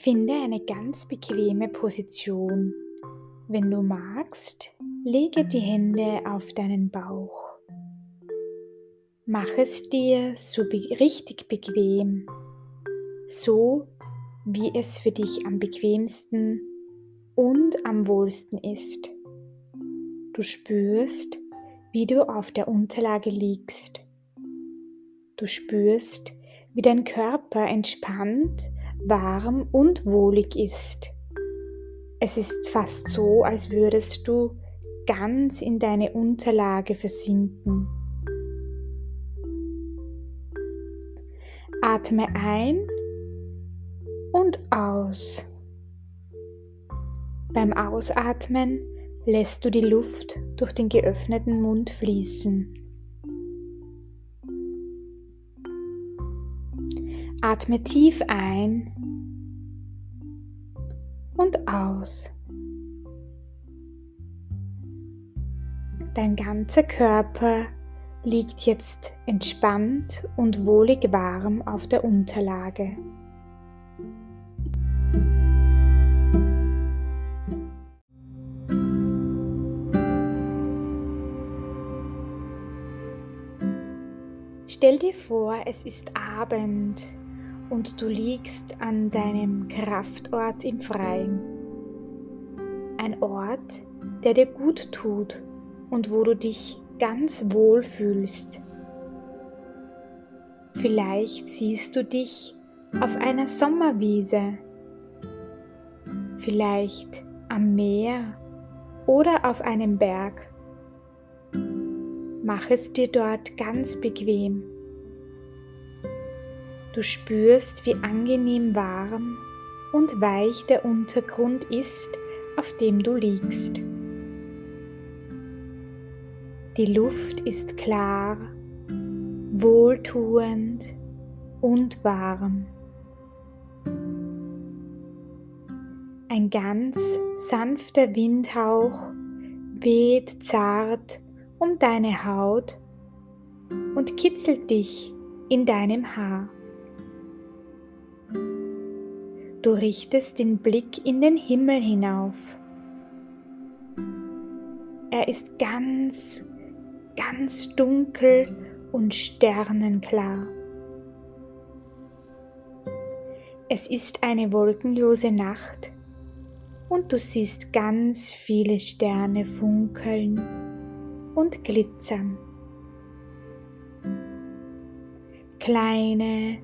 Finde eine ganz bequeme Position. Wenn du magst, lege die Hände auf deinen Bauch. Mach es dir so be richtig bequem, so wie es für dich am bequemsten und am wohlsten ist. Du spürst, wie du auf der Unterlage liegst. Du spürst, wie dein Körper entspannt, warm und wohlig ist. Es ist fast so, als würdest du ganz in deine Unterlage versinken. Atme ein und aus. Beim Ausatmen lässt du die Luft durch den geöffneten Mund fließen. Atme tief ein und aus. Dein ganzer Körper liegt jetzt entspannt und wohlig warm auf der Unterlage. Stell dir vor, es ist Abend und du liegst an deinem Kraftort im Freien. Ein Ort, der dir gut tut und wo du dich ganz wohl fühlst. Vielleicht siehst du dich auf einer Sommerwiese, vielleicht am Meer oder auf einem Berg. Mach es dir dort ganz bequem. Du spürst, wie angenehm warm und weich der Untergrund ist, auf dem du liegst. Die Luft ist klar, wohltuend und warm. Ein ganz sanfter Windhauch weht zart um deine Haut und kitzelt dich in deinem Haar. Du richtest den Blick in den Himmel hinauf. Er ist ganz ganz dunkel und sternenklar. Es ist eine wolkenlose Nacht und du siehst ganz viele Sterne funkeln und glitzern. Kleine,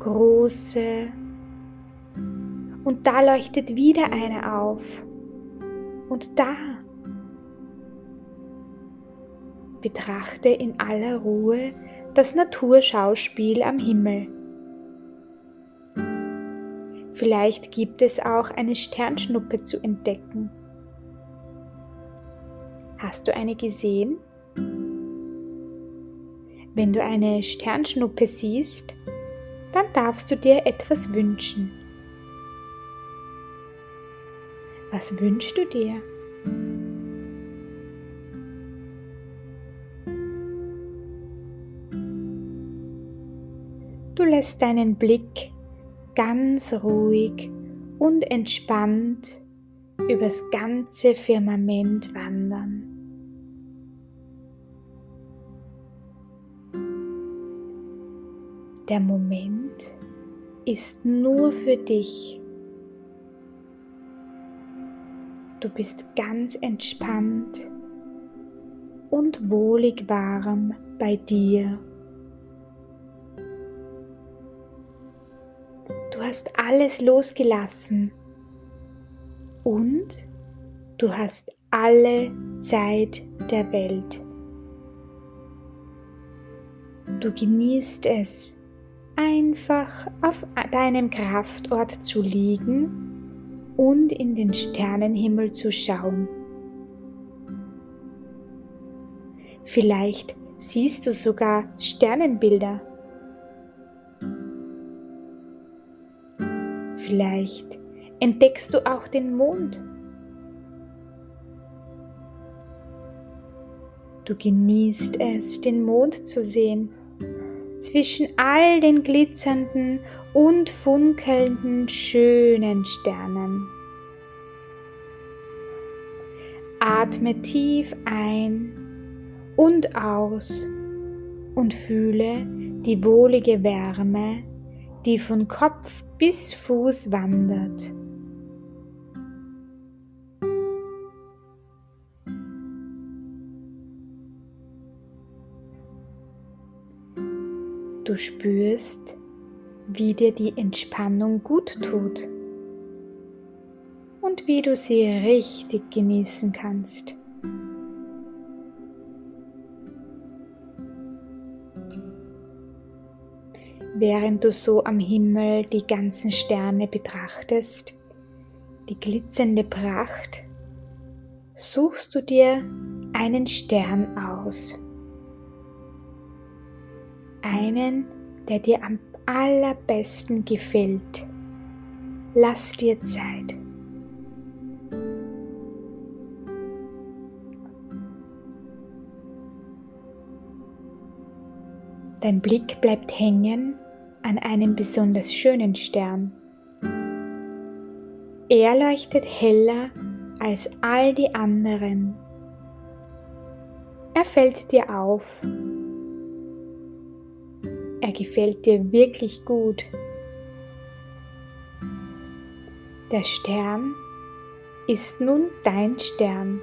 große und da leuchtet wieder eine auf und da Betrachte in aller Ruhe das Naturschauspiel am Himmel. Vielleicht gibt es auch eine Sternschnuppe zu entdecken. Hast du eine gesehen? Wenn du eine Sternschnuppe siehst, dann darfst du dir etwas wünschen. Was wünschst du dir? Du lässt deinen Blick ganz ruhig und entspannt übers ganze Firmament wandern. Der Moment ist nur für dich. Du bist ganz entspannt und wohlig warm bei dir. Du hast alles losgelassen und du hast alle Zeit der Welt. Du genießt es, einfach auf deinem Kraftort zu liegen und in den Sternenhimmel zu schauen. Vielleicht siehst du sogar Sternenbilder Vielleicht entdeckst du auch den Mond. Du genießt es, den Mond zu sehen, zwischen all den glitzernden und funkelnden schönen Sternen. Atme tief ein und aus und fühle die wohlige Wärme, die von Kopf bis Fuß wandert. Du spürst, wie dir die Entspannung gut tut und wie du sie richtig genießen kannst. Während du so am Himmel die ganzen Sterne betrachtest, die glitzernde Pracht, suchst du dir einen Stern aus einen, der dir am allerbesten gefällt. Lass dir Zeit. Dein Blick bleibt hängen an einem besonders schönen Stern. Er leuchtet heller als all die anderen. Er fällt dir auf er gefällt dir wirklich gut. Der Stern ist nun dein Stern.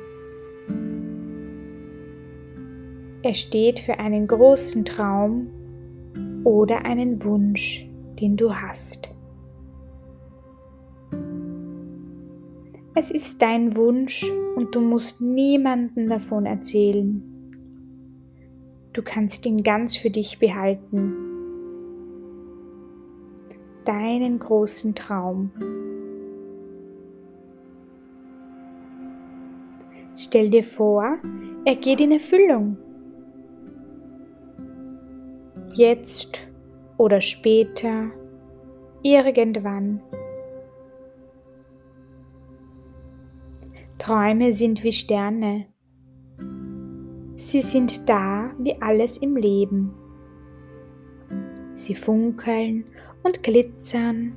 Er steht für einen großen Traum oder einen Wunsch, den du hast. Es ist dein Wunsch und du musst niemanden davon erzählen. Du kannst ihn ganz für dich behalten deinen großen Traum. Stell dir vor, er geht in Erfüllung. Jetzt oder später, irgendwann. Träume sind wie Sterne. Sie sind da wie alles im Leben. Sie funkeln und glitzern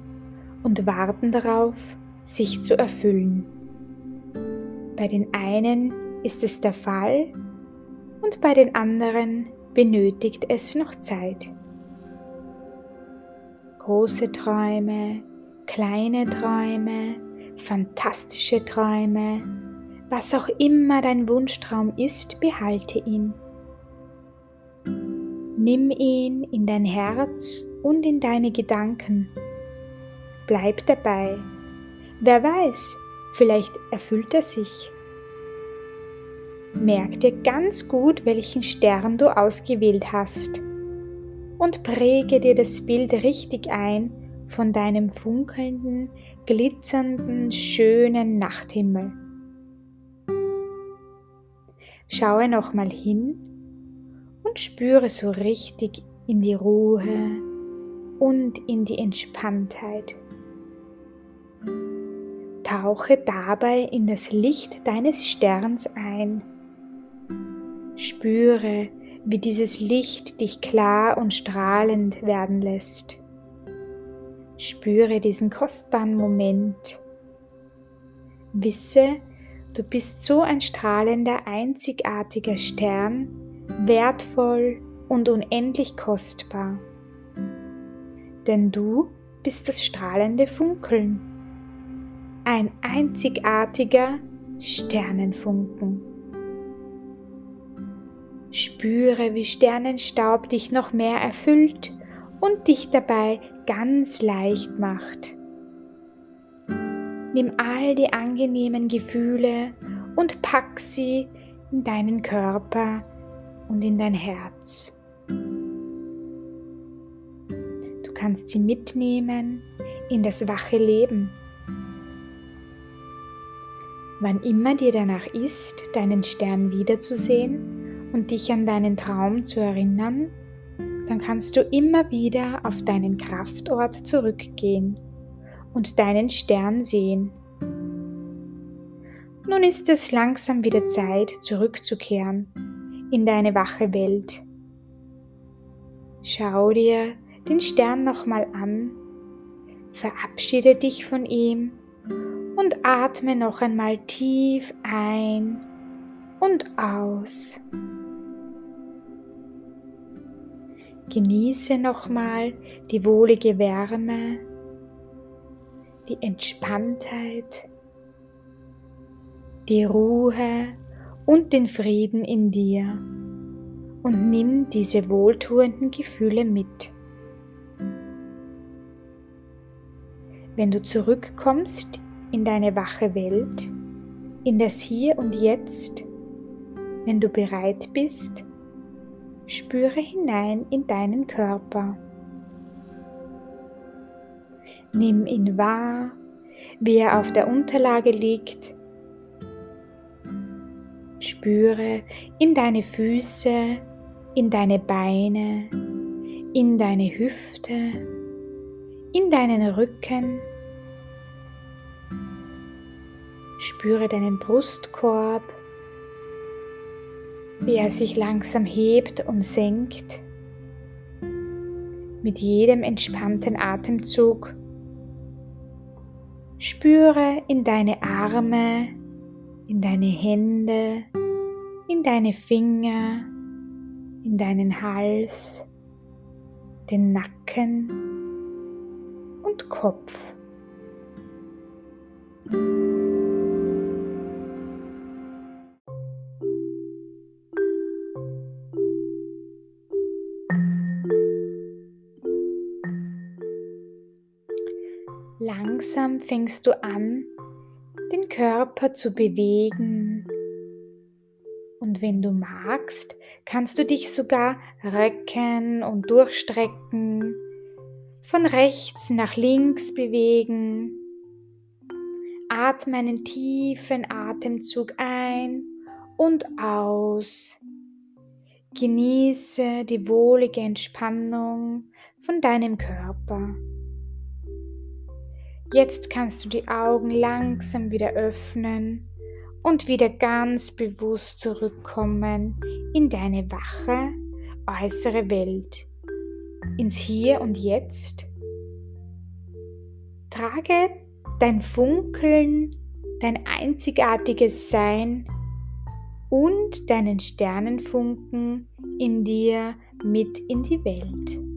und warten darauf, sich zu erfüllen. Bei den einen ist es der Fall und bei den anderen benötigt es noch Zeit. Große Träume, kleine Träume, fantastische Träume, was auch immer dein Wunschtraum ist, behalte ihn. Nimm ihn in dein Herz und in deine Gedanken. Bleib dabei. Wer weiß, vielleicht erfüllt er sich. Merk dir ganz gut, welchen Stern du ausgewählt hast und präge dir das Bild richtig ein von deinem funkelnden, glitzernden, schönen Nachthimmel. Schaue nochmal hin und spüre so richtig in die Ruhe und in die Entspanntheit. Tauche dabei in das Licht deines Sterns ein. Spüre, wie dieses Licht dich klar und strahlend werden lässt. Spüre diesen kostbaren Moment. Wisse, du bist so ein strahlender, einzigartiger Stern, wertvoll und unendlich kostbar. Denn du bist das strahlende Funkeln, ein einzigartiger Sternenfunken. Spüre, wie Sternenstaub dich noch mehr erfüllt und dich dabei ganz leicht macht. Nimm all die angenehmen Gefühle und pack sie in deinen Körper und in dein Herz. Du kannst sie mitnehmen in das wache Leben. Wann immer dir danach ist, deinen Stern wiederzusehen und dich an deinen Traum zu erinnern, dann kannst du immer wieder auf deinen Kraftort zurückgehen und deinen Stern sehen. Nun ist es langsam wieder Zeit, zurückzukehren in deine wache Welt. Schau dir den Stern nochmal an, verabschiede dich von ihm und atme noch einmal tief ein und aus. Genieße nochmal die wohlige Wärme, die Entspanntheit, die Ruhe und den Frieden in dir und nimm diese wohltuenden Gefühle mit. Wenn du zurückkommst in deine wache Welt, in das Hier und Jetzt, wenn du bereit bist, spüre hinein in deinen Körper. Nimm ihn wahr, wie er auf der Unterlage liegt. Spüre in deine Füße, in deine Beine, in deine Hüfte, in deinen Rücken. Spüre deinen Brustkorb, wie er sich langsam hebt und senkt. Mit jedem entspannten Atemzug spüre in deine Arme, in deine Hände, in deine Finger, in deinen Hals, den Nacken und Kopf. Langsam fängst du an, den Körper zu bewegen. Und wenn du magst, kannst du dich sogar recken und durchstrecken, von rechts nach links bewegen. Atme einen tiefen Atemzug ein und aus. Genieße die wohlige Entspannung von deinem Körper. Jetzt kannst du die Augen langsam wieder öffnen und wieder ganz bewusst zurückkommen in deine wache äußere Welt, ins Hier und Jetzt. Trage dein Funkeln, dein einzigartiges Sein und deinen Sternenfunken in dir mit in die Welt.